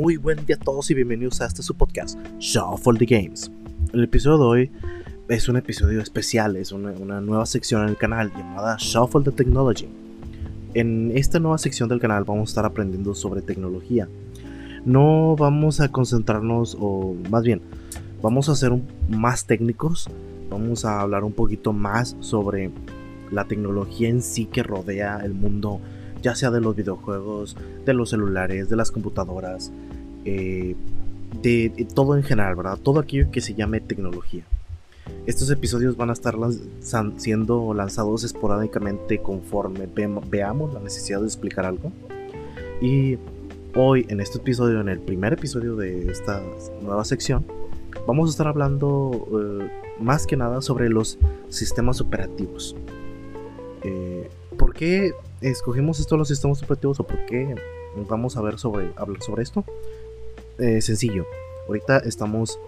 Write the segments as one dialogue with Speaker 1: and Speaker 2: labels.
Speaker 1: Muy buen día a todos y bienvenidos a este su podcast, Shuffle the Games. El episodio de hoy es un episodio especial, es una, nueva sección en el canal llamada Shuffle the Technology. En esta nueva sección del canal vamos a estar aprendiendo sobre tecnología. No vamos a concentrarnos, o más bien, vamos a ser más técnicos, vamos a hablar un poquito más sobre la tecnología en sí que rodea el mundo ya sea de los videojuegos, de los celulares, de las computadoras, eh, de, todo en general, ¿verdad? Todo aquello que se llame tecnología. Estos episodios van a estar siendo lanzados esporádicamente conforme veamos la necesidad de explicar algo. Y hoy, en este episodio, en el primer episodio de esta nueva sección, vamos a estar hablando eh, más que nada sobre los sistemas operativos. Eh, ¿Por qué escogimos estos los sistemas operativos o por qué vamos a ver sobre, hablar sobre esto? Eh, sencillo. Ahorita estamos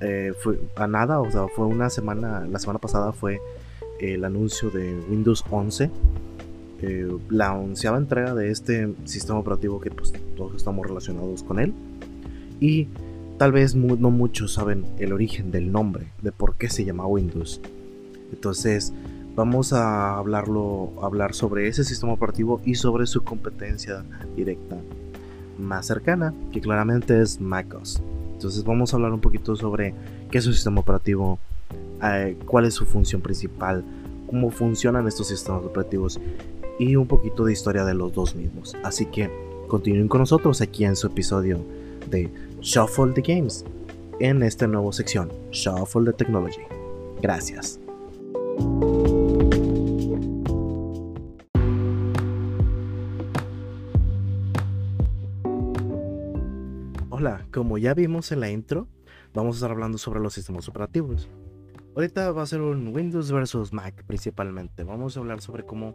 Speaker 1: eh, fue a nada, o sea, fue una semana, la semana pasada fue el anuncio de Windows 11, eh, la onceava entrega de este sistema operativo que pues todos estamos relacionados con él. Y tal vez no muchos saben el origen del nombre, de por qué se llama Windows. Entonces, vamos a hablarlo, hablar sobre ese sistema operativo y sobre su competencia directa más cercana, que claramente es MacOS. Entonces vamos a hablar un poquito sobre qué es un sistema operativo, eh, cuál es su función principal, cómo funcionan estos sistemas operativos y un poquito de historia de los dos mismos. Así que continúen con nosotros aquí en su episodio de Shuffle the Games en esta nueva sección, Shuffle the Technology. Gracias. Como ya vimos en la intro, vamos a estar hablando sobre los sistemas operativos. Ahorita va a ser un Windows versus Mac principalmente. Vamos a hablar sobre cómo,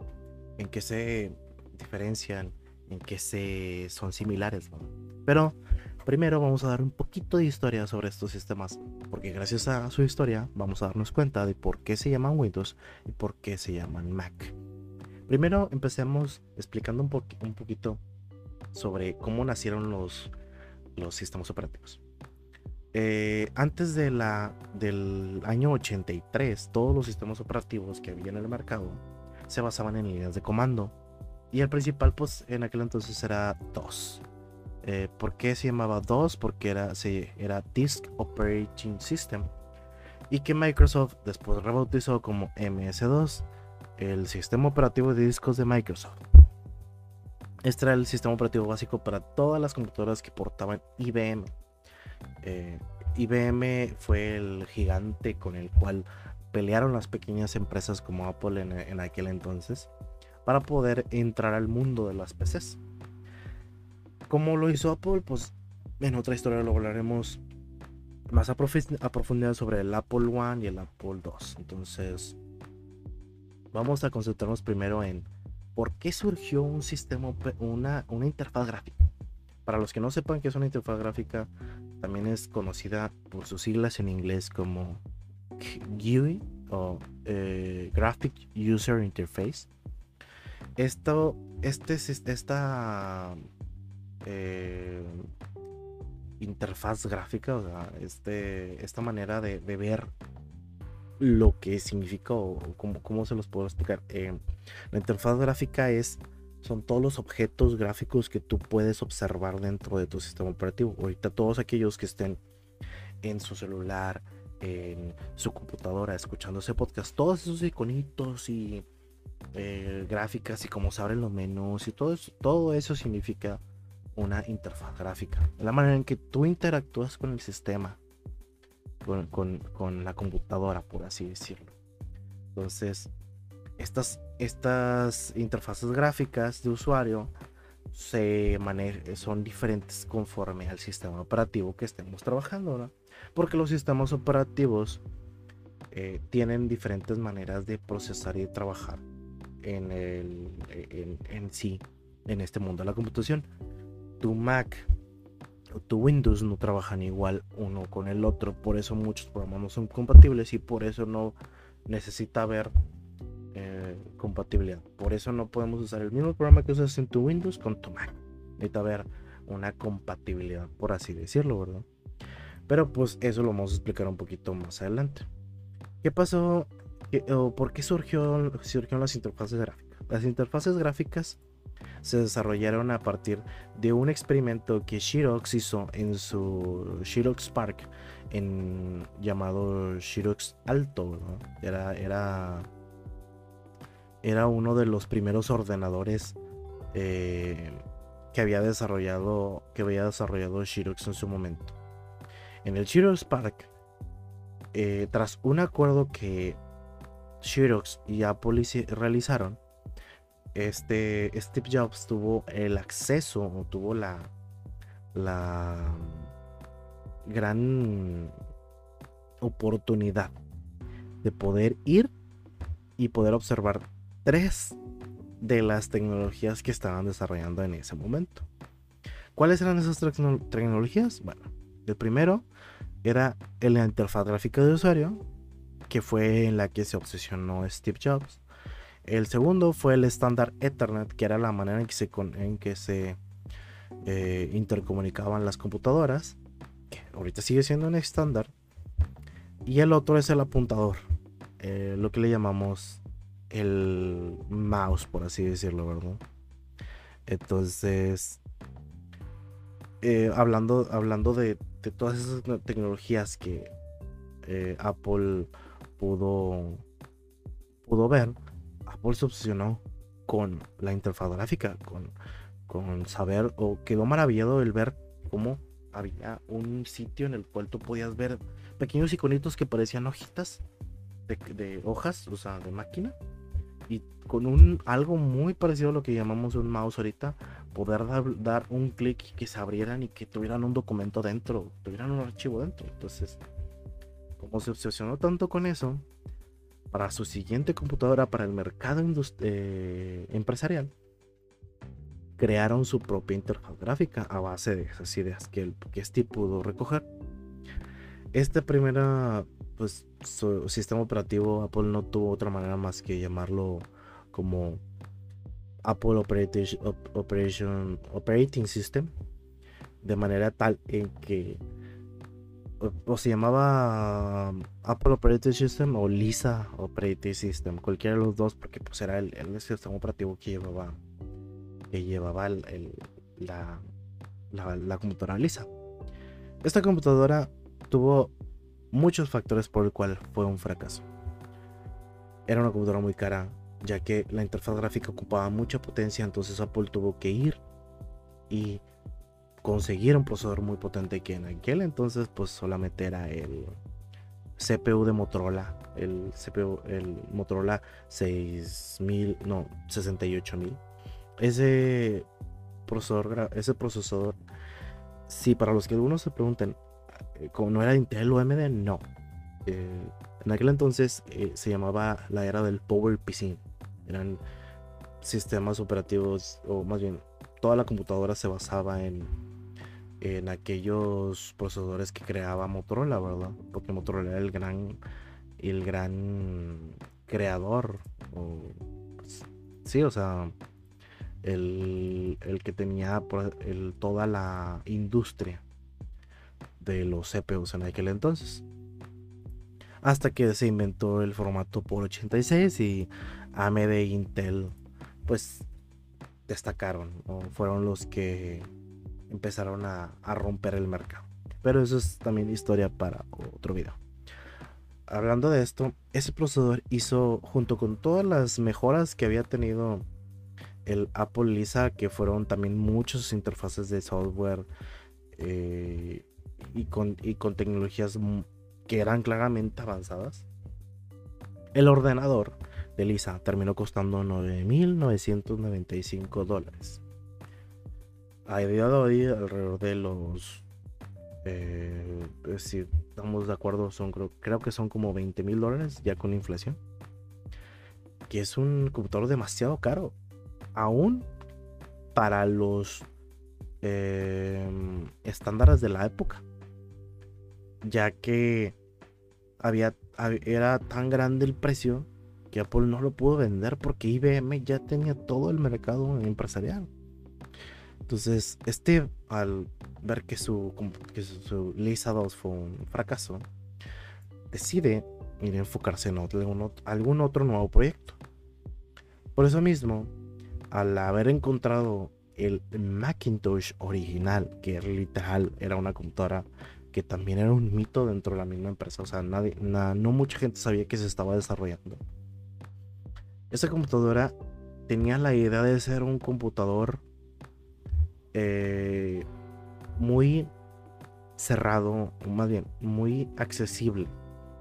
Speaker 1: en qué se diferencian, en qué se son similares. Pero primero vamos a dar un poquito de historia sobre estos sistemas, porque gracias a su historia vamos a darnos cuenta de por qué se llaman Windows y por qué se llaman Mac. Primero empecemos explicando un, un poquito sobre cómo nacieron los los sistemas operativos. Eh, antes de la, del año 83, todos los sistemas operativos que había en el mercado se basaban en líneas de comando. Y el principal, pues en aquel entonces era DOS. Eh, ¿Por qué se llamaba DOS? Porque era, era Disk Operating System. Y que Microsoft después rebautizó como MS2, el sistema operativo de discos de Microsoft. Este era el sistema operativo básico para todas las computadoras que portaban IBM. Eh, IBM fue el gigante con el cual pelearon las pequeñas empresas como Apple en, aquel entonces para poder entrar al mundo de las PCs. ¿Cómo lo hizo Apple? Pues en otra historia lo hablaremos más a, a profundidad sobre el Apple One y el Apple II. Entonces, vamos a concentrarnos primero en ¿por qué surgió un sistema, una, una interfaz gráfica? Para los que no sepan qué es una interfaz gráfica, también es conocida por sus siglas en inglés como GUI o eh, Graphic User Interface. Esto, este, esta eh, interfaz gráfica, o sea, este, esta manera de, ver lo que significa o cómo, cómo se los puedo explicar. Eh, la interfaz gráfica es, son todos los objetos gráficos que tú puedes observar dentro de tu sistema operativo. Ahorita todos aquellos que estén en su celular, en su computadora, escuchando ese podcast, todos esos iconitos y eh, gráficas y cómo se abren los menús y todo eso, todo eso significa una interfaz gráfica. La manera en que tú interactúas con el sistema con, la computadora, por así decirlo. Entonces, estas, estas interfaces gráficas de usuario se son diferentes conforme al sistema operativo que estemos trabajando, Porque los sistemas operativos eh, tienen diferentes maneras de procesar y de trabajar en, el, en, sí, en este mundo de la computación. Tu Mac tu Windows no trabajan igual uno con el otro. Por eso muchos programas no son compatibles y por eso no necesita haber eh, compatibilidad. Por eso no podemos usar el mismo programa que usas en tu Windows con tu Mac. Necesita haber una compatibilidad, por así decirlo, ¿verdad? Pero pues eso lo vamos a explicar un poquito más adelante. ¿Qué pasó? ¿O ¿Por qué surgió, surgieron las interfaces gráficas? Las interfaces gráficas se desarrollaron a partir de un experimento que Xerox hizo en su Xerox Park en, llamado Xerox Alto. Era, era, era uno de los primeros ordenadores eh, que había desarrollado que había desarrollado Xerox en su momento. En el Xerox Park, eh, tras un acuerdo que Xerox y Apple realizaron, este Steve Jobs tuvo el acceso o tuvo la la gran oportunidad de poder ir y poder observar tres de las tecnologías que estaban desarrollando en ese momento. ¿Cuáles eran esas tecnologías? Bueno, el primero era la interfaz gráfica de usuario, que fue en la que se obsesionó Steve Jobs. El segundo fue el estándar Ethernet, que era la manera en que se, eh, intercomunicaban las computadoras, que ahorita sigue siendo un estándar. Y el otro es el apuntador, eh, lo que le llamamos el mouse, por así decirlo, ¿verdad? Entonces, eh, hablando, hablando de, todas esas tecnologías que Apple pudo, pudo ver, Apple se obsesionó con la interfaz gráfica, con, con saber, o quedó maravillado el ver cómo había un sitio en el cual tú podías ver pequeños iconitos que parecían hojitas de, hojas, o sea, de máquina. Y con un algo muy parecido a lo que llamamos un mouse ahorita, poder dar, dar un clic y que se abrieran y que tuvieran un documento dentro, tuvieran un archivo dentro. Entonces, como se obsesionó tanto con eso, para su siguiente computadora para el mercado eh, empresarial, crearon su propia interfaz gráfica a base de esas ideas que, el, que Steve pudo recoger. Este primera pues, sistema operativo, Apple no tuvo otra manera más que llamarlo como Apple Operation, Operating System, de manera tal en que o, se llamaba um, Apple Operating System o Lisa Operating System, cualquiera de los dos, porque pues era el, sistema operativo que llevaba que llevaba la, la, computadora Lisa. Esta computadora tuvo muchos factores por el cual fue un fracaso. Era una computadora muy cara, ya que la interfaz gráfica ocupaba mucha potencia, entonces Apple tuvo que ir y conseguir un procesador muy potente que en aquel entonces pues solamente era el CPU de Motorola, el CPU, el Motorola 6000, no, 68000. Ese procesador, ese procesador, si para los que algunos se pregunten, eh, como no era Intel o AMD, no. Eh, en aquel entonces eh, se llamaba la era del Power PC. Eran sistemas operativos, o más bien, toda la computadora se basaba en en aquellos procesadores que creaba Motorola, ¿verdad? Porque Motorola era el gran, el gran creador, pues, sí, o sea, el, que tenía el, toda la industria de los CPUs en aquel entonces. Hasta que se inventó el formato por 86 y AMD e Intel, pues destacaron, fueron los que empezaron a, romper el mercado. Pero eso es también historia para otro video. Hablando de esto, ese procesador hizo, junto con todas las mejoras que había tenido el Apple Lisa, que fueron también muchas interfaces de software eh, y, con, y con tecnologías que eran claramente avanzadas, el ordenador de Lisa terminó costando 9.995 dólares. A día de hoy alrededor de los eh, si estamos de acuerdo son creo, que son como 20 mil dólares ya con inflación que es un computador demasiado caro aún para los em, estándares de la época ya que había, era tan grande el precio que Apple no lo pudo vender porque IBM ya tenía todo el mercado empresarial Entonces, Steve, al ver que su, que su, Lisa 2 fue un fracaso, decide ir a enfocarse en algún otro nuevo proyecto. Por eso mismo, al haber encontrado el Macintosh original, que literal era una computadora también era un mito dentro de la misma empresa, o sea, nadie, no mucha gente sabía que se estaba desarrollando. Esa computadora tenía la idea de ser un computador eh, muy cerrado, más bien, muy accesible.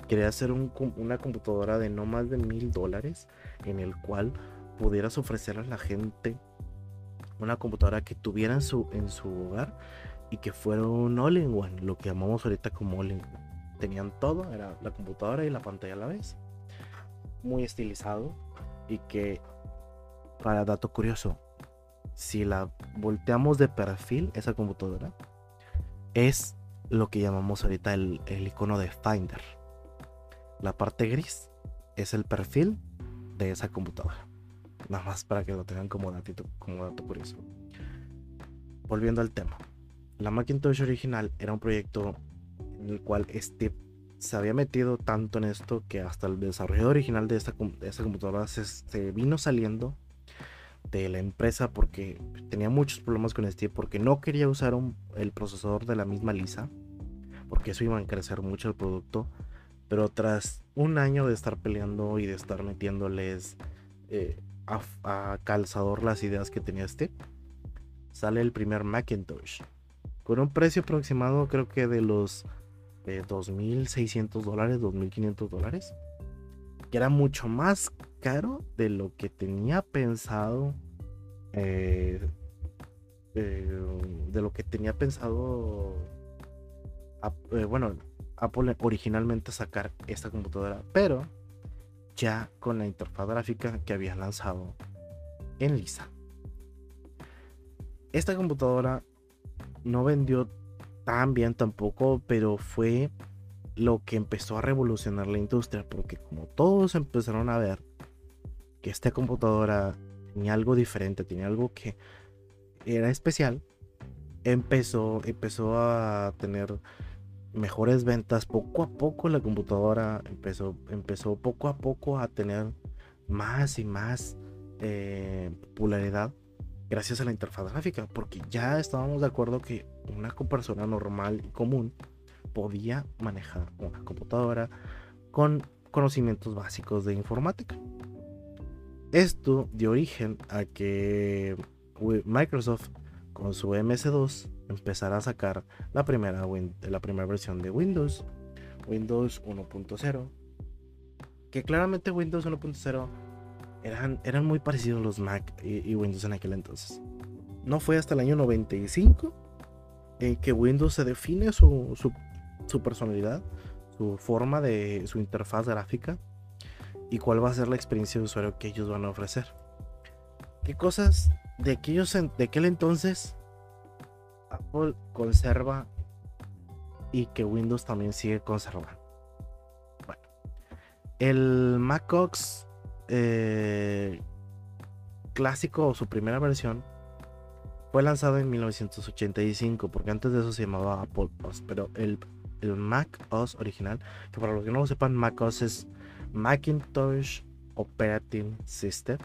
Speaker 1: Quería hacer una computadora de no más de mil dólares en el cual pudieras ofrecer a la gente una computadora que tuviera su, en su hogar y que fuera un all-in-one, lo que llamamos ahorita como all-in-one. Tenían todo, era la computadora y la pantalla a la vez. Muy estilizado y que, para dato curioso, si la volteamos de perfil, esa computadora, es lo que llamamos ahorita el, el icono de Finder. La parte gris es el perfil de esa computadora. Nada más para que lo tengan como, datito, como dato curioso. Volviendo al tema. La Macintosh original era un proyecto en el cual Steve se había metido tanto en esto que hasta el desarrollo original de esta, computadora se, vino saliendo de la empresa porque tenía muchos problemas con Steve porque no quería usar el procesador de la misma Lisa porque eso iba a crecer mucho el producto pero tras un año de estar peleando y de estar metiéndoles eh, a, calzador las ideas que tenía Steve, sale el primer Macintosh. Con un precio aproximado creo que de los 2.600 dólares, 2.500 dólares. Que era mucho más caro de lo que tenía pensado. Eh, eh, de lo que tenía pensado. Eh, bueno, Apple originalmente sacar esta computadora. Pero ya con la interfaz gráfica que había lanzado en Lisa. Esta computadora no vendió tan bien tampoco, pero fue lo que empezó a revolucionar la industria, porque como todos empezaron a ver que esta computadora tenía algo diferente, tenía algo que era especial, empezó, empezó a tener mejores ventas. Poco a poco la computadora empezó, empezó poco a poco a tener más y más eh, popularidad gracias a la interfaz gráfica, porque ya estábamos de acuerdo que una persona normal y común podía manejar una computadora con conocimientos básicos de informática. Esto dio origen a que Microsoft con su MS2 empezar a sacar la primera, la primera versión de Windows, Windows 1.0. Que claramente Windows 1.0 eran, eran muy parecidos los Mac y, Windows en aquel entonces. No fue hasta el año 95 en que Windows se define su, su, su personalidad, su forma de su interfaz gráfica y cuál va a ser la experiencia de usuario que ellos van a ofrecer. ¿Qué cosas de, aquellos, de aquel entonces Apple conserva y que Windows también sigue conservando. Bueno, el MacOS eh, clásico o su primera versión fue lanzado en 1985, porque antes de eso se llamaba Apple OS, pero el, Mac OS original, que para los que no lo sepan, Mac OS es Macintosh Operating System.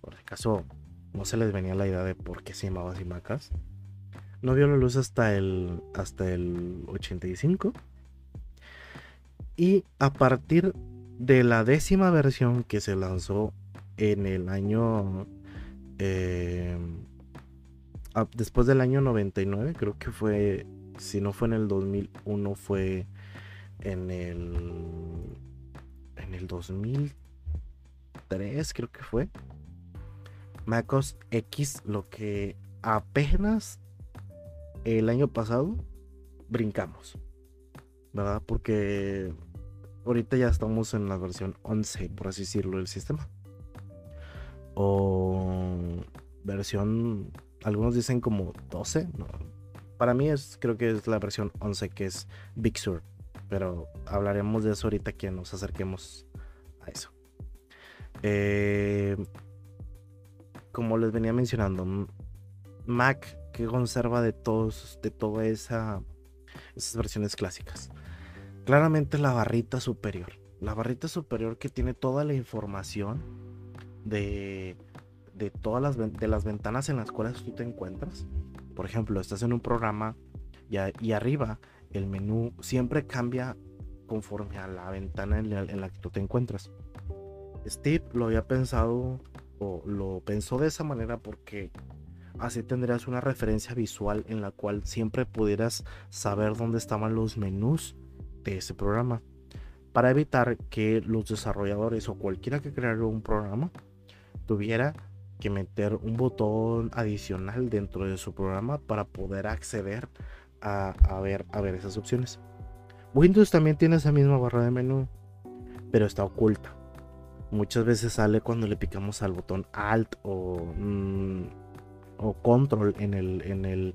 Speaker 1: Por si acaso no se les venía la idea de por qué se llamaba así Mac OS. No vio la luz hasta el, hasta el 85. Y a partir de la décima versión que se lanzó en el año... Eh, después del año 99, creo que fue... Si no fue en el 2001, fue en el... En el 2003, creo que fue. MacOS X, lo que apenas el año pasado brincamos, ¿verdad? Porque ahorita ya estamos en la versión 11, por así decirlo, del sistema. O versión, algunos dicen como 12. Para mí es, creo que es la versión 11 que es Big Sur. Pero hablaremos de eso ahorita que nos acerquemos a eso. Eh, como les venía mencionando, Mac que conserva de todos, de todas esa, esas versiones clásicas. Claramente la barrita superior. La barrita superior que tiene toda la información de, de todas las, de las ventanas en las cuales tú te encuentras. Por ejemplo, estás en un programa y, arriba el menú siempre cambia conforme a la ventana en la, en la, que tú te encuentras. Steve lo había pensado o lo pensó de esa manera porque así tendrías una referencia visual en la cual siempre pudieras saber dónde estaban los menús de ese programa para evitar que los desarrolladores o cualquiera que creara un programa tuviera que meter un botón adicional dentro de su programa para poder acceder a, ver, a ver esas opciones. Windows también tiene esa misma barra de menú, pero está oculta. Muchas veces sale cuando le picamos al botón Alt o, mm, o Control en el, en, el,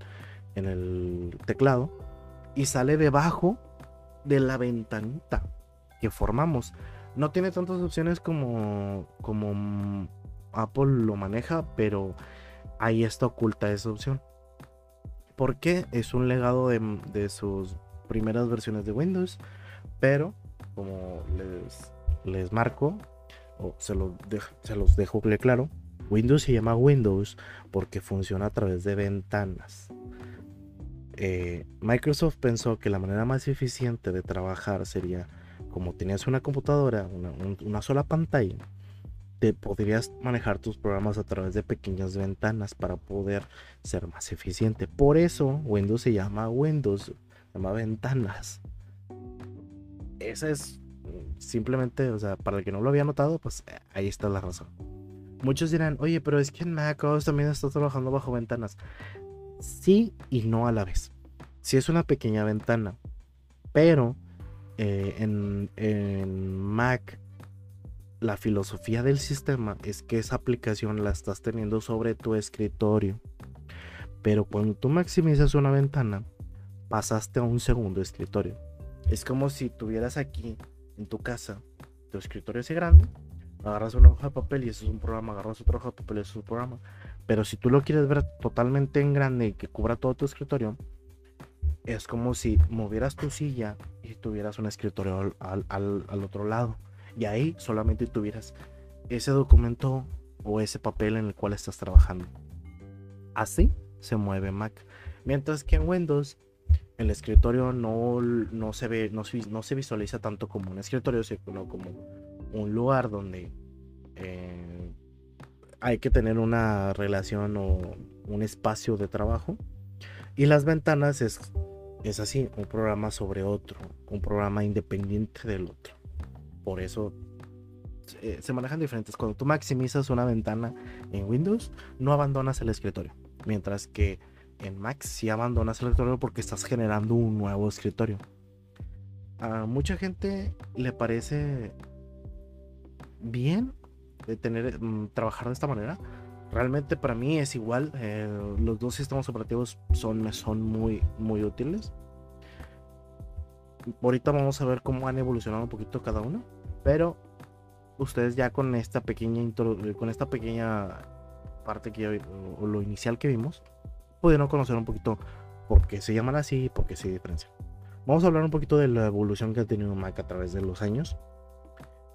Speaker 1: en el teclado y sale debajo de la ventanita que formamos. No tiene tantas opciones como, como Apple lo maneja, pero ahí está oculta esa opción. Porque es un legado de, sus primeras versiones de Windows, pero como les, les marco, o se, se los dejo claro, Windows se llama Windows porque funciona a través de ventanas. Eh, Microsoft pensó que la manera más eficiente de trabajar sería como tenías una computadora, una, sola pantalla, te podrías manejar tus programas a través de pequeñas ventanas para poder ser más eficiente. Por eso Windows se llama Windows, se llama ventanas. Esa es simplemente, o sea, para el que no lo había notado, pues ahí está la razón. Muchos dirán, oye, pero es que en Mac también está trabajando bajo ventanas. Sí y no a la vez. Sí es una pequeña ventana, pero eh, en, en Mac la filosofía del sistema es que esa aplicación la estás teniendo sobre tu escritorio. Pero cuando tú maximizas una ventana, pasaste a un segundo escritorio. Es como si tuvieras aquí en tu casa tu escritorio ese grande agarras una hoja de papel y eso es un programa, agarras otra hoja de papel y eso es un programa. Pero si tú lo quieres ver totalmente en grande y que cubra todo tu escritorio, es como si movieras tu silla y tuvieras un escritorio al, al otro lado. Y ahí solamente tuvieras ese documento o ese papel en el cual estás trabajando. Así se mueve Mac. Mientras que en Windows el escritorio no, no se ve, no, no, se visualiza tanto como un escritorio, sino como un lugar donde eh, hay que tener una relación o un espacio de trabajo. Y las ventanas es, es así, un programa sobre otro, un programa independiente del otro. Por eso eh, se manejan diferentes. Cuando tú maximizas una ventana en Windows, no abandonas el escritorio. Mientras que en Mac si abandonas el escritorio porque estás generando un nuevo escritorio. A mucha gente le parece bien de tener mm, trabajar de esta manera. Realmente para mí es igual. Eh, los dos sistemas operativos son, son muy, muy útiles. Ahorita vamos a ver cómo han evolucionado un poquito cada uno. Pero ustedes ya con esta pequeña con esta pequeña parte que o lo inicial que vimos pudieron conocer un poquito por qué se llaman así por qué se diferencian. Vamos a hablar un poquito de la evolución que ha tenido Mac a través de los años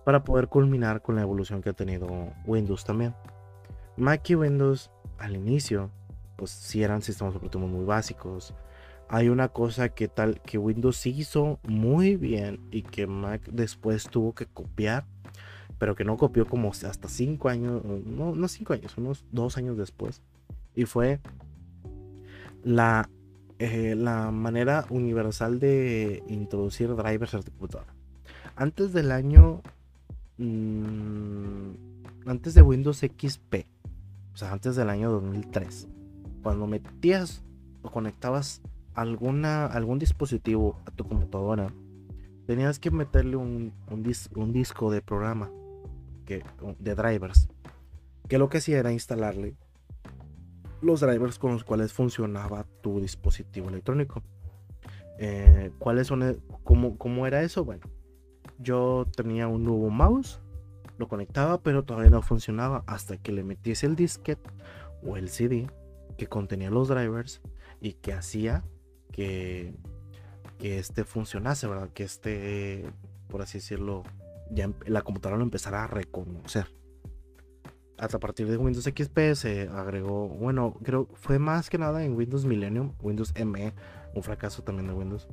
Speaker 1: para poder culminar con la evolución que ha tenido Windows también. Mac y Windows al inicio, pues sí eran sistemas operativos muy básicos. Hay una cosa que tal que Windows hizo muy bien y que Mac después tuvo que copiar, pero que no copió como hasta 5 años, no, no 5 años, unos 2 años después. Y fue la, eh, la manera universal de introducir drivers al computadora. Antes del año. Mm, antes de Windows XP. O sea, antes del año 2003. Cuando metías o conectabas alguna, algún dispositivo a tu computadora, tenías que meterle un, un disco de programa que, de drivers. Que lo que hacía era instalarle los drivers con los cuales funcionaba tu dispositivo electrónico. Eh, ¿Cuáles son? E-, cómo, ¿Cómo era eso? Bueno, yo tenía un nuevo mouse, lo conectaba, pero todavía no funcionaba hasta que le metiese el disquete o el CD que contenía los drivers y que hacía que, este funcionase, ¿verdad? Que este, por así decirlo, ya la computadora lo empezara a reconocer. Hasta a partir de Windows XP se agregó, bueno, creo fue más que nada en Windows Millennium, Windows ME, un fracaso también de Windows,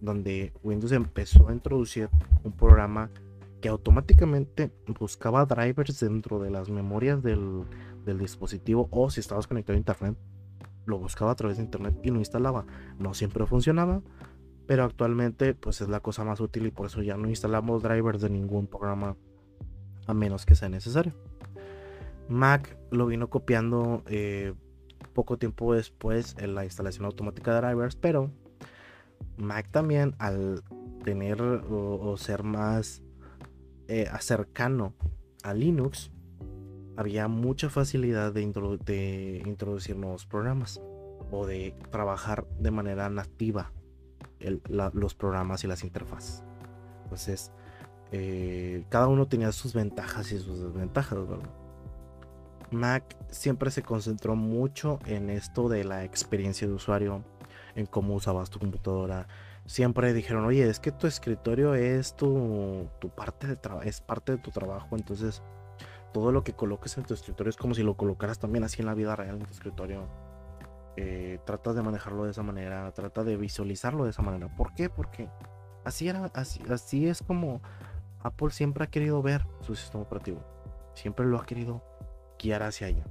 Speaker 1: donde Windows empezó a introducir un programa que automáticamente buscaba drivers dentro de las memorias del, del dispositivo o si estabas conectado a internet, lo buscaba a través de internet y lo instalaba. No siempre funcionaba, pero actualmente pues es la cosa más útil y por eso ya no instalamos drivers de ningún programa a menos que sea necesario. Mac lo vino copiando eh, poco tiempo después en la instalación automática de drivers, pero Mac también al tener o, ser más eh, cercano a Linux, había mucha facilidad de, introducir nuevos programas o de trabajar de manera nativa los programas y las interfaces. Entonces, eh, cada uno tenía sus ventajas y sus desventajas, Mac siempre se concentró mucho en esto de la experiencia de usuario, en cómo usabas tu computadora. Siempre dijeron, oye, es que tu escritorio es tu, tu parte de es parte de tu trabajo, entonces todo lo que coloques en tu escritorio es como si lo colocaras también así en la vida real en tu escritorio eh, tratas de manejarlo de esa manera, trata de visualizarlo de esa manera. ¿Por qué? Porque así, era, así, así es como Apple siempre ha querido ver su sistema operativo. Siempre lo ha querido guiar hacia allá.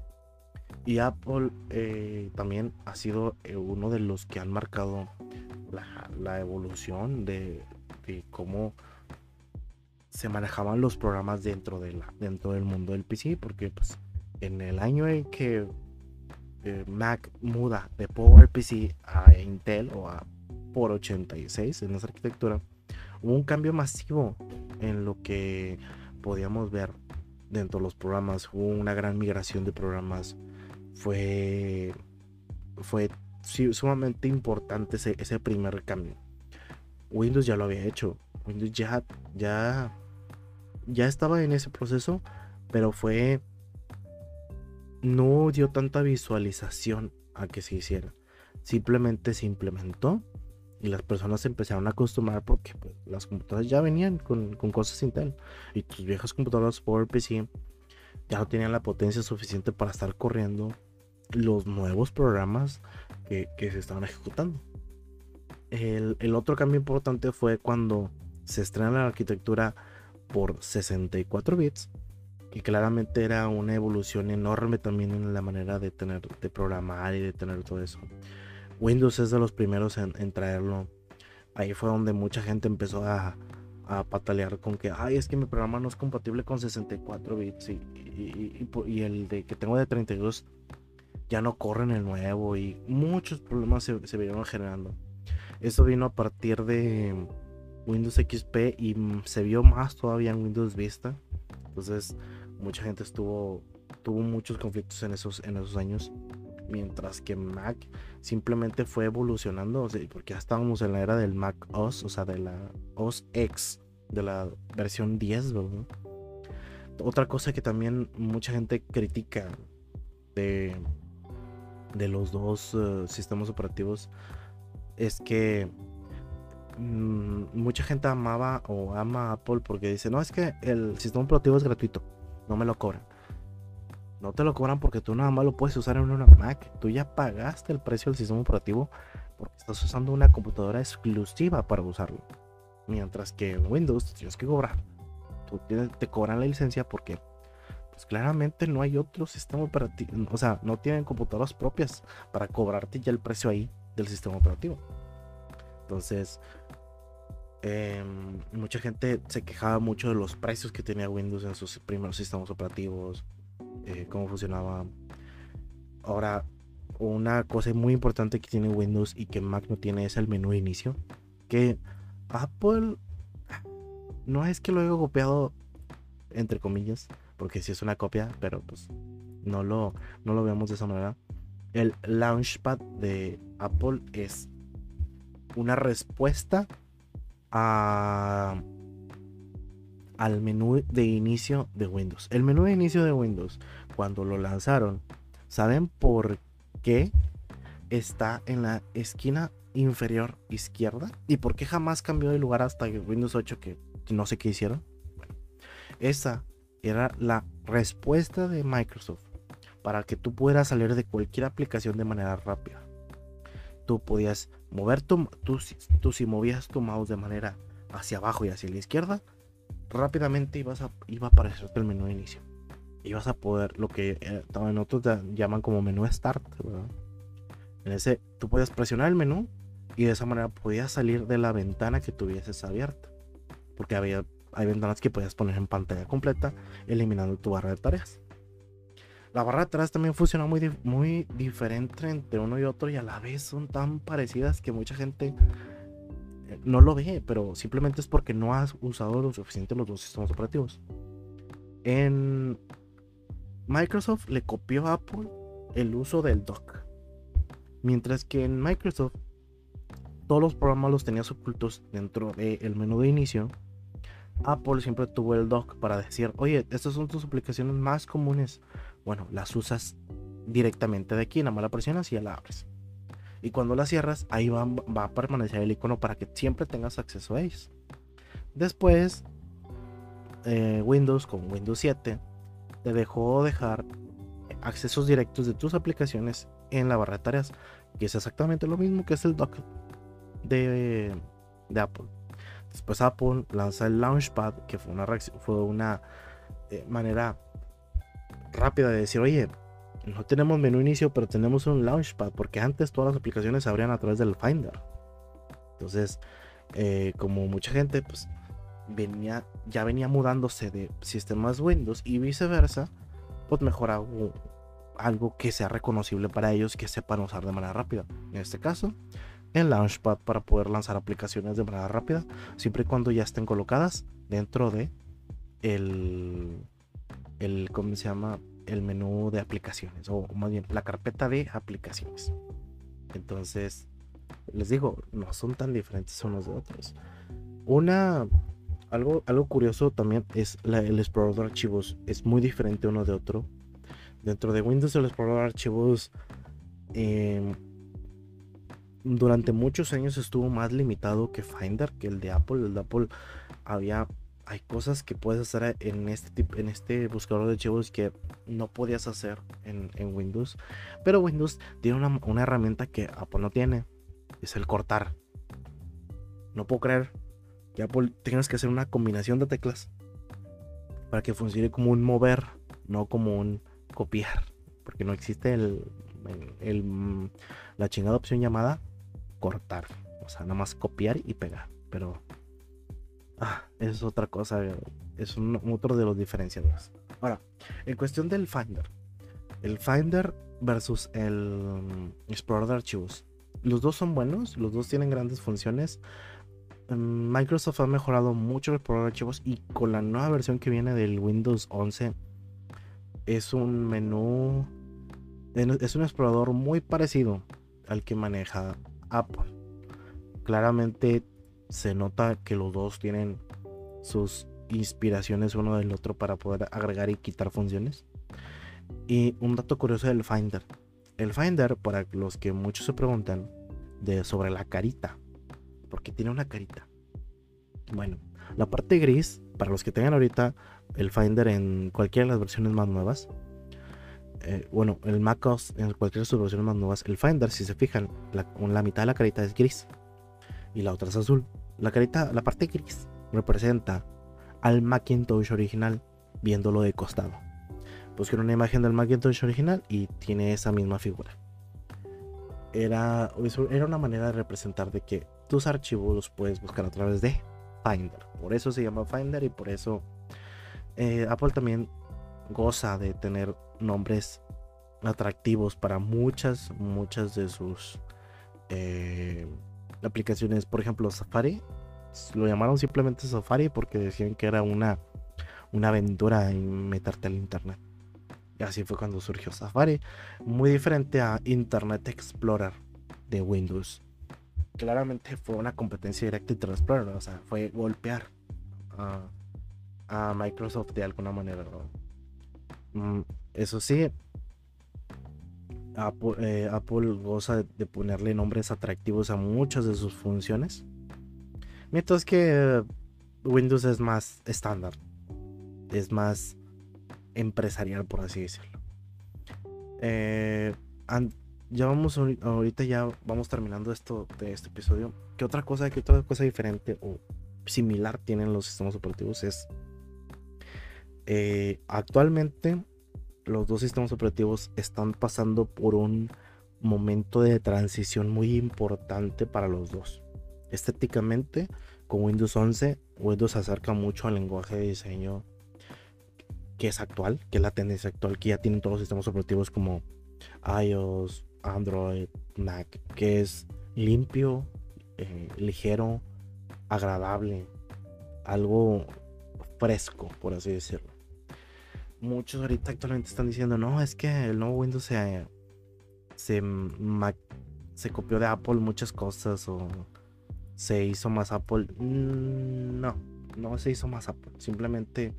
Speaker 1: Y Apple eh, también ha sido eh, uno de los que han marcado la, evolución de, de, cómo se manejaban los programas dentro, de la, dentro del mundo del PC. Porque pues, en el año en que Mac muda de PowerPC a Intel o a por 86 en esa arquitectura, hubo un cambio masivo en lo que podíamos ver dentro de los programas. Hubo una gran migración de programas. Fue, fue sumamente importante ese, ese primer cambio. Windows ya lo había hecho. Windows ya, ya, ya estaba en ese proceso, pero fue no dio tanta visualización a que se hiciera. Simplemente se implementó y las personas se empezaron a acostumbrar porque pues, las computadoras ya venían con, cosas Intel y tus viejas computadoras PowerPC ya no tenían la potencia suficiente para estar corriendo los nuevos programas que, se estaban ejecutando. El, el, otro cambio importante fue cuando se estrena la arquitectura por 64 bits y claramente era una evolución enorme también en la manera de tener, de programar y de tener todo eso. Windows es de los primeros en, traerlo. Ahí fue donde mucha gente empezó a, a, patalear con que, ay, es que mi programa no es compatible con 64 bits y, y, el de que tengo de 32 ya no corre en el nuevo y muchos problemas se, se vieron generando. Esto vino a partir de Windows XP y se vio más todavía en Windows Vista. Entonces, mucha gente estuvo tuvo muchos conflictos en esos en esos años mientras que Mac simplemente fue evolucionando porque ya estábamos en la era del Mac OS o sea de la OS X de la versión 10 otra cosa que también mucha gente critica de de los dos eh, sistemas operativos es que mm, mucha gente amaba o ama a Apple porque dice no es que el sistema operativo es gratuito no me lo cobran. No te lo cobran porque tú nada más lo puedes usar en una Mac. Tú ya pagaste el precio del sistema operativo porque estás usando una computadora exclusiva para usarlo. Mientras que en Windows tienes que cobrar. Tú te cobran la licencia porque pues claramente no hay otro sistema operativo. O sea, no tienen computadoras propias para cobrarte ya el precio ahí del sistema operativo. Entonces, Em, mucha gente se quejaba mucho de los precios que tenía Windows en sus primeros sistemas operativos, eh, cómo funcionaba. Ahora, una cosa muy importante que tiene Windows y que Mac no tiene es el menú de inicio. Que Apple no es que lo haya copiado, entre comillas, porque si es una copia, pero pues no lo, no lo vemos de esa manera. El Launchpad de Apple es una respuesta al menú de inicio de Windows. El menú de inicio de Windows, cuando lo lanzaron, ¿saben por que está en la esquina inferior izquierda. ¿Y por qué jamás cambió de lugar hasta Windows 8 que no sé qué hicieron? Esa era la respuesta de Microsoft para que tú pudieras salir de cualquier aplicación de manera rápida. Tú podías mover tu, tú, si movías tu mouse de manera hacia abajo y hacia la izquierda, rápidamente ibas a, iba a aparecerte el menú de inicio. Ibas a poder, lo que eh, en otros llaman como menú start, En ese, tú podías presionar el menú y de esa manera podías salir de la ventana que tuvieses abierta. Porque había, hay ventanas que podías poner en pantalla completa, eliminando tu barra de tareas. La barra de tareas también funciona muy, diferente entre uno y otro y a la vez son tan parecidas que mucha gente no lo ve, pero simplemente es porque no has usado lo suficiente los dos sistemas operativos. En Microsoft le copió a Apple el uso del dock. Mientras que en Microsoft todos los programas los tenías ocultos dentro del menú de inicio. Apple siempre tuvo el dock para decir, oye, estas son tus aplicaciones más comunes. Bueno, las usas directamente de aquí, en la mala presionas y ya la abres. Y cuando la cierras, ahí va, a permanecer el icono para que siempre tengas acceso a ellos. Después, eh, Windows con Windows 7 te dejó dejar accesos directos de tus aplicaciones en la barra de tareas, que es exactamente lo mismo que es el dock de, Apple. Después Apple lanza el Launchpad, que fue una, fue una eh, manera rápida de decir, oye, no tenemos menú inicio, pero tenemos un Launchpad, porque antes todas las aplicaciones se abrían a través del Finder. Entonces, eh, como mucha gente, pues venía, ya venía mudándose de sistemas Windows y viceversa, pues mejor algo que sea reconocible para ellos, que sepan usar de manera rápida. En este caso, el Launchpad para poder lanzar aplicaciones de manera rápida, siempre y cuando ya estén colocadas dentro de el, el ¿cómo se llama? el menú de aplicaciones, o más bien la carpeta de aplicaciones. Entonces, les digo, no son tan diferentes unos de otros. Una, algo, algo curioso también es el explorador de archivos, es muy diferente uno de otro. Dentro de Windows, el explorador de archivos em, durante muchos años estuvo más limitado que Finder, que el de Apple. El de Apple había hay cosas que puedes hacer en este, tipo, en este buscador de archivos que no podías hacer en, Windows. Pero Windows tiene una, herramienta que Apple no tiene. Es el cortar. No puedo creer que Apple tengas que hacer una combinación de teclas para que funcione como un mover, no como un copiar. Porque no existe el, la chingada opción llamada cortar. O sea, nada más copiar y pegar. Pero Ah, es otra cosa, es otro de los diferenciadores. Ahora, en cuestión del Finder, el Finder versus el Explorador de archivos, los dos son buenos, los dos tienen grandes funciones. Mm, Microsoft ha mejorado mucho el Explorador de archivos y con la nueva versión que viene del Windows 11 es un menú, es un explorador muy parecido al que maneja Apple. Claramente se nota que los dos tienen sus inspiraciones uno del otro para poder agregar y quitar funciones. Y un dato curioso del Finder. El Finder, para los que muchos se preguntan de, sobre la carita, porque tiene una carita. Bueno, la parte gris, para los que tengan ahorita el Finder en cualquiera de las versiones más nuevas, eh, bueno, el MacOS en cualquiera de sus versiones más nuevas, el Finder, si se fijan, la, la mitad de la carita es gris y la otra es azul. La carita, la parte gris representa al Macintosh original viéndolo de costado. Busquen una imagen del Macintosh original y tiene esa misma figura. Era, era una manera de representar de que tus archivos los puedes buscar a través de Finder. Por eso se llama Finder y por eso eh, Apple también goza de tener nombres atractivos para muchas, muchas de sus eh, aplicaciones, por ejemplo, Safari, lo llamaron simplemente Safari porque decían que era una, una aventura en meterte al internet. Y así fue cuando surgió Safari, muy diferente a Internet Explorer de Windows. Claramente fue una competencia directa entre Explorer, o sea, fue golpear a, Microsoft de alguna manera. Mm, eso sí, Apple, Apple goza de ponerle nombres atractivos a muchas de sus funciones. Mientras que Windows es más estándar. Es más empresarial, por así decirlo. Eh, ya vamos ahorita ya vamos terminando esto de este episodio. ¿Qué otra cosa, qué otra cosa diferente o similar tienen los sistemas operativos? Es eh, actualmente los dos sistemas operativos están pasando por un momento de transición muy importante para los dos. Estéticamente, con Windows 11, Windows se acerca mucho al lenguaje de diseño que es actual, que es la tendencia actual, que ya tienen todos los sistemas operativos como iOS, Android, Mac, que es limpio, eh, ligero, agradable, algo fresco, por así decirlo. Muchos ahorita actualmente están diciendo, no, es que el nuevo Windows se, se, se copió de Apple muchas cosas o se hizo más Apple. Mm, no, no se hizo más Apple. Simplemente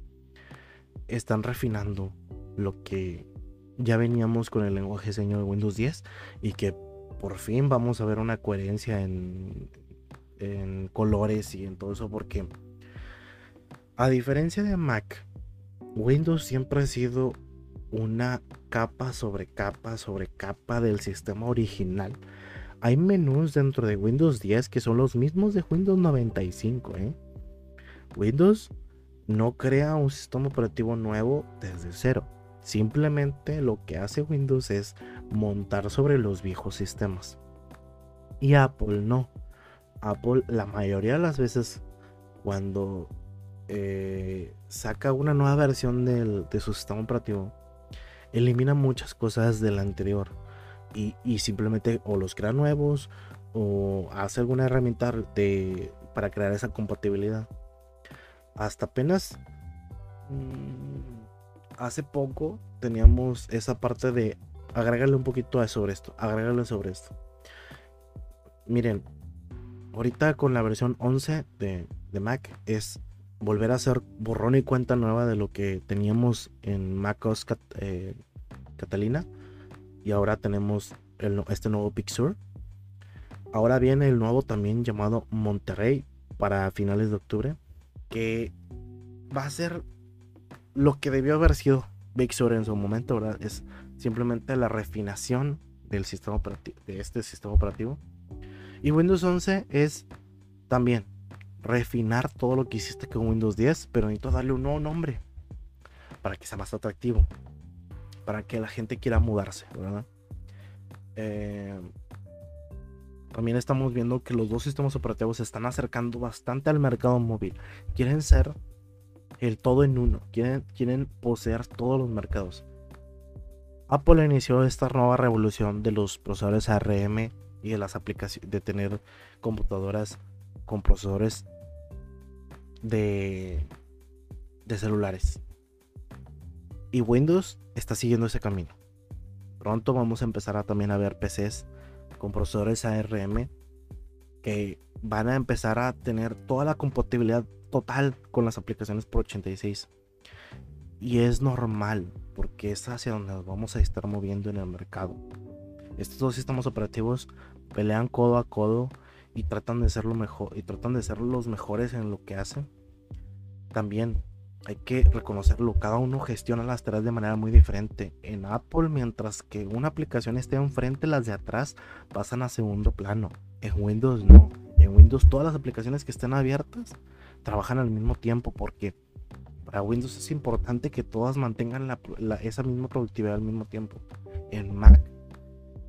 Speaker 1: están refinando lo que ya veníamos con el lenguaje de diseño de Windows 10 y que por fin vamos a ver una coherencia en, en colores y en todo eso porque a diferencia de Mac, Windows siempre ha sido una capa sobre capa sobre capa del sistema original. Hay menús dentro de Windows 10 que son los mismos de Windows 95. ¿eh? Windows no crea un sistema operativo nuevo desde cero. Simplemente lo que hace Windows es montar sobre los viejos sistemas. Y Apple no. Apple la mayoría de las veces cuando eh, saca una nueva versión de su sistema operativo, elimina muchas cosas del anterior. Y, y, simplemente o los crea nuevos o hace alguna herramienta de, para crear esa compatibilidad hasta apenas mm, hace poco teníamos esa parte de agregarle un poquito sobre esto, agregarle sobre esto. Miren, ahorita con la versión 11 de, Mac es volver a hacer borrón y cuenta nueva de lo que teníamos en MacOS eh, Catalina y ahora tenemos este nuevo Pixur. Ahora viene el nuevo también llamado Monterrey para finales de octubre que va a ser lo que debió haber sido Big Sur en su momento, ¿verdad? Es simplemente la refinación del sistema de este sistema operativo. Y Windows 11 es también refinar todo lo que hiciste con Windows 10, pero necesito darle un nuevo nombre para que sea más atractivo, para que la gente quiera mudarse, ¿verdad? Eh, también estamos viendo que los dos sistemas operativos se están acercando bastante al mercado móvil. Quieren ser el todo en uno, quieren, quieren poseer todos los mercados. Apple inició esta nueva revolución de los procesadores ARM y de las aplicaciones de tener computadoras con procesadores de, de celulares. Y Windows está siguiendo ese camino. Pronto vamos a empezar a también a ver PCs con procesadores ARM que van a empezar a tener toda la compatibilidad total con las aplicaciones por 86. Y es normal, porque es hacia donde nos vamos a estar moviendo en el mercado. Estos dos sistemas operativos pelean codo a codo y tratan de ser lo mejor y tratan de ser los mejores en lo que hacen. También hay que reconocerlo, cada uno gestiona las tareas de manera muy diferente. En Apple, mientras que una aplicación esté enfrente, las de atrás pasan a segundo plano. En Windows no. En Windows todas las aplicaciones que estén abiertas trabajan al mismo tiempo porque para Windows es importante que todas mantengan esa misma productividad al mismo tiempo. En Mac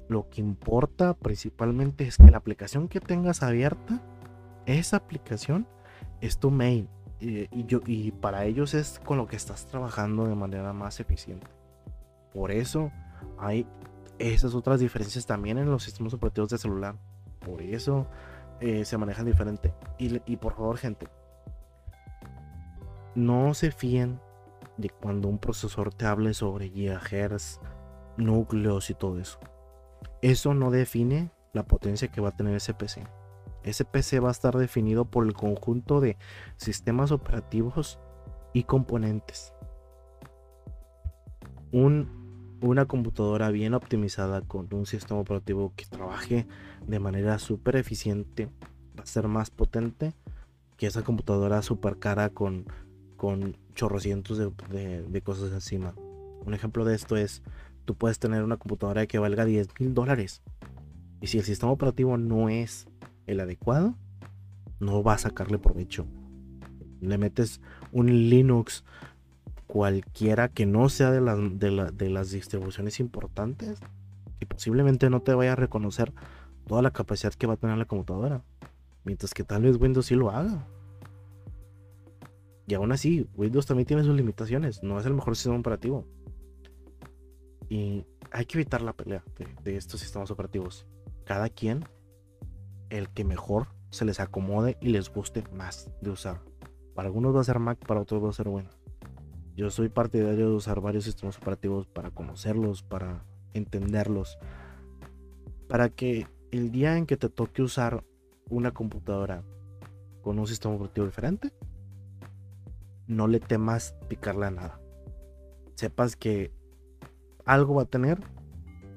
Speaker 1: lo que importa principalmente es que la aplicación que tengas abierta, esa aplicación es tu main y, yo, y para ellos es con lo que estás trabajando de manera más eficiente. Por eso hay esas otras diferencias también en los sistemas operativos de celular. Por eso eh, se manejan diferente. Y, y por favor, gente, no se fíen de cuando un procesador te hable sobre gigahertz, núcleos y todo eso. Eso no define la potencia que va a tener ese PC. Ese PC va a estar definido por el conjunto de sistemas operativos y componentes. Un una computadora bien optimizada con un sistema operativo que trabaje de manera súper eficiente va a ser más potente que esa computadora súper cara con, con chorrocientos de, cosas encima. Un ejemplo de esto es, tú puedes tener una computadora que valga 10 mil dólares. Y si el sistema operativo no es el adecuado, no va a sacarle provecho. Le metes un Linux cualquiera que no sea de, las distribuciones importantes y posiblemente no te vaya a reconocer toda la capacidad que va a tener la computadora. Mientras que tal vez Windows sí lo haga. Y aún así, Windows también tiene sus limitaciones. No es el mejor sistema operativo. Y hay que evitar la pelea de, estos sistemas operativos. Cada quien, el que mejor se les acomode y les guste más de usar. Para algunos va a ser Mac, para otros va a ser Windows. Yo soy partidario de usar varios sistemas operativos para conocerlos, para entenderlos, para que el día en que te toque usar una computadora con un sistema operativo diferente, no le temas picarle a nada. Sepas que algo va a tener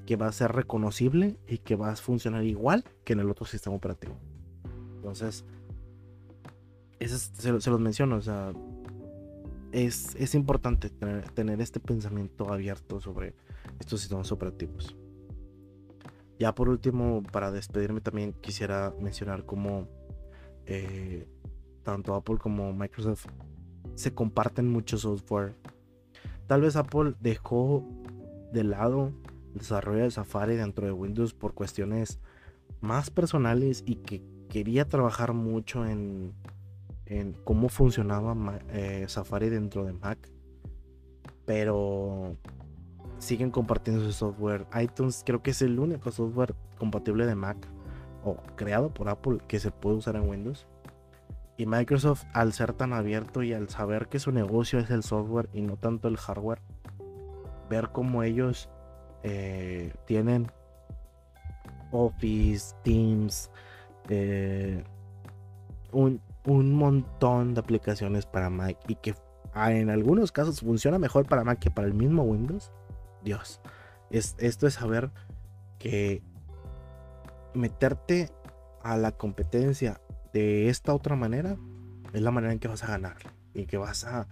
Speaker 1: que va a ser reconocible y que va a funcionar igual que en el otro sistema operativo. Entonces, eso se, se, los menciono, o sea, es, importante tener, este pensamiento abierto sobre estos sistemas operativos. Ya por último, para despedirme también quisiera mencionar cómo eh, tanto Apple como Microsoft se comparten mucho software. Tal vez Apple dejó de lado el desarrollo de Safari dentro de Windows por cuestiones más personales y que quería trabajar mucho en en cómo funcionaba eh, Safari dentro de Mac. Pero siguen compartiendo su software. iTunes creo que es el único software compatible de Mac o creado por Apple que se puede usar en Windows. Y Microsoft, al ser tan abierto y al saber que su negocio es el software y no tanto el hardware, ver cómo ellos eh, tienen Office, Teams, eh, un un montón de aplicaciones para Mac y que en algunos casos funciona mejor para Mac que para el mismo Windows. Dios, es, esto es saber que meterte a la competencia de esta otra manera es la manera en que vas a ganar y que vas a,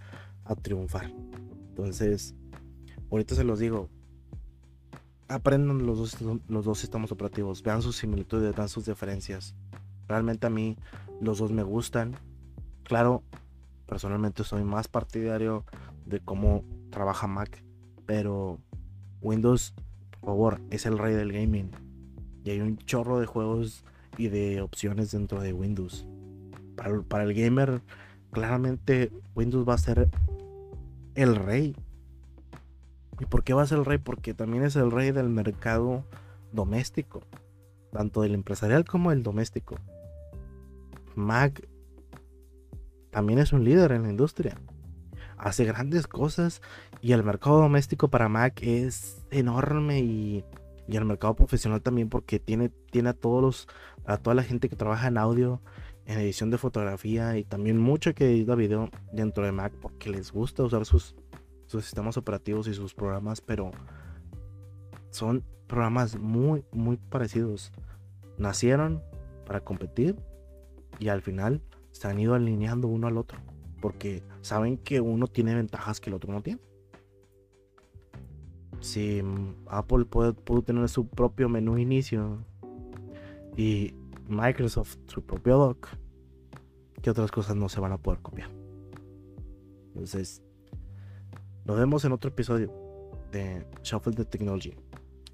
Speaker 1: a triunfar. Entonces, ahorita se los digo, aprendan los dos, los dos sistemas operativos, vean sus similitudes, vean sus diferencias. Realmente a mí los dos me gustan. Claro, personalmente soy más partidario de cómo trabaja Mac, pero Windows, por favor, es el rey del gaming. Y hay un chorro de juegos y de opciones dentro de Windows. Para, para el gamer, claramente Windows va a ser el rey. ¿Y por qué va a ser el rey? Porque también es el rey del mercado doméstico, tanto del empresarial como el doméstico. Mac también es un líder en la industria. Hace grandes cosas y el mercado doméstico para Mac es enorme y, el mercado profesional también porque tiene, tiene a todos los, a toda la gente que trabaja en audio, en edición de fotografía y también mucho que edita video dentro de Mac porque les gusta usar sus, sus sistemas operativos y sus programas, pero son programas muy, muy parecidos. Nacieron para competir y al final se han ido alineando uno al otro porque saben que uno tiene ventajas que el otro no tiene. Si Apple puede, tener su propio menú inicio y Microsoft su propio dock, ¿qué otras cosas no se van a poder copiar? Entonces, nos vemos en otro episodio de Shuffle the Technology.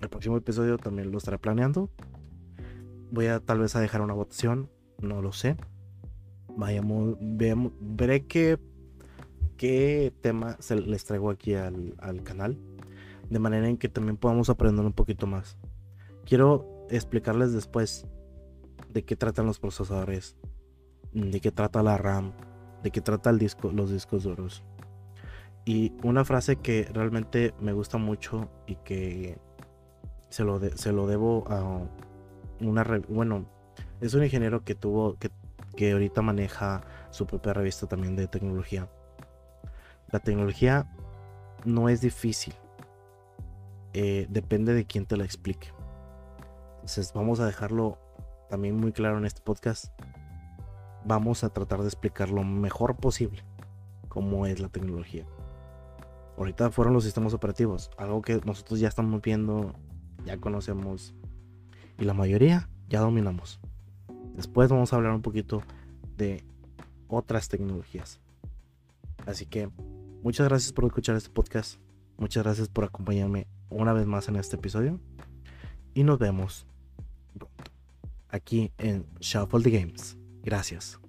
Speaker 1: El próximo episodio también lo estaré planeando. Voy a tal vez a dejar una votación no lo sé. Vayamos, veamos, veré qué, qué tema se les traigo aquí al, canal. De manera en que también podamos aprender un poquito más. Quiero explicarles después de qué tratan los procesadores, de qué trata la RAM, de qué trata el disco, los discos duros. Y una frase que realmente me gusta mucho y que se lo, se lo debo a una, bueno, es un ingeniero que tuvo, que, que ahorita maneja su propia revista también de tecnología. La tecnología no es difícil. eh, depende de quién te la explique. Entonces vamos a dejarlo también muy claro en este podcast. Vamos a tratar de explicar lo mejor posible cómo es la tecnología. Ahorita fueron los sistemas operativos, algo que nosotros ya estamos viendo, ya conocemos y la mayoría ya dominamos. Después vamos a hablar un poquito de otras tecnologías. Así que muchas gracias por escuchar este podcast. Muchas gracias por acompañarme una vez más en este episodio. Y nos vemos aquí en Shuffle the Games. Gracias.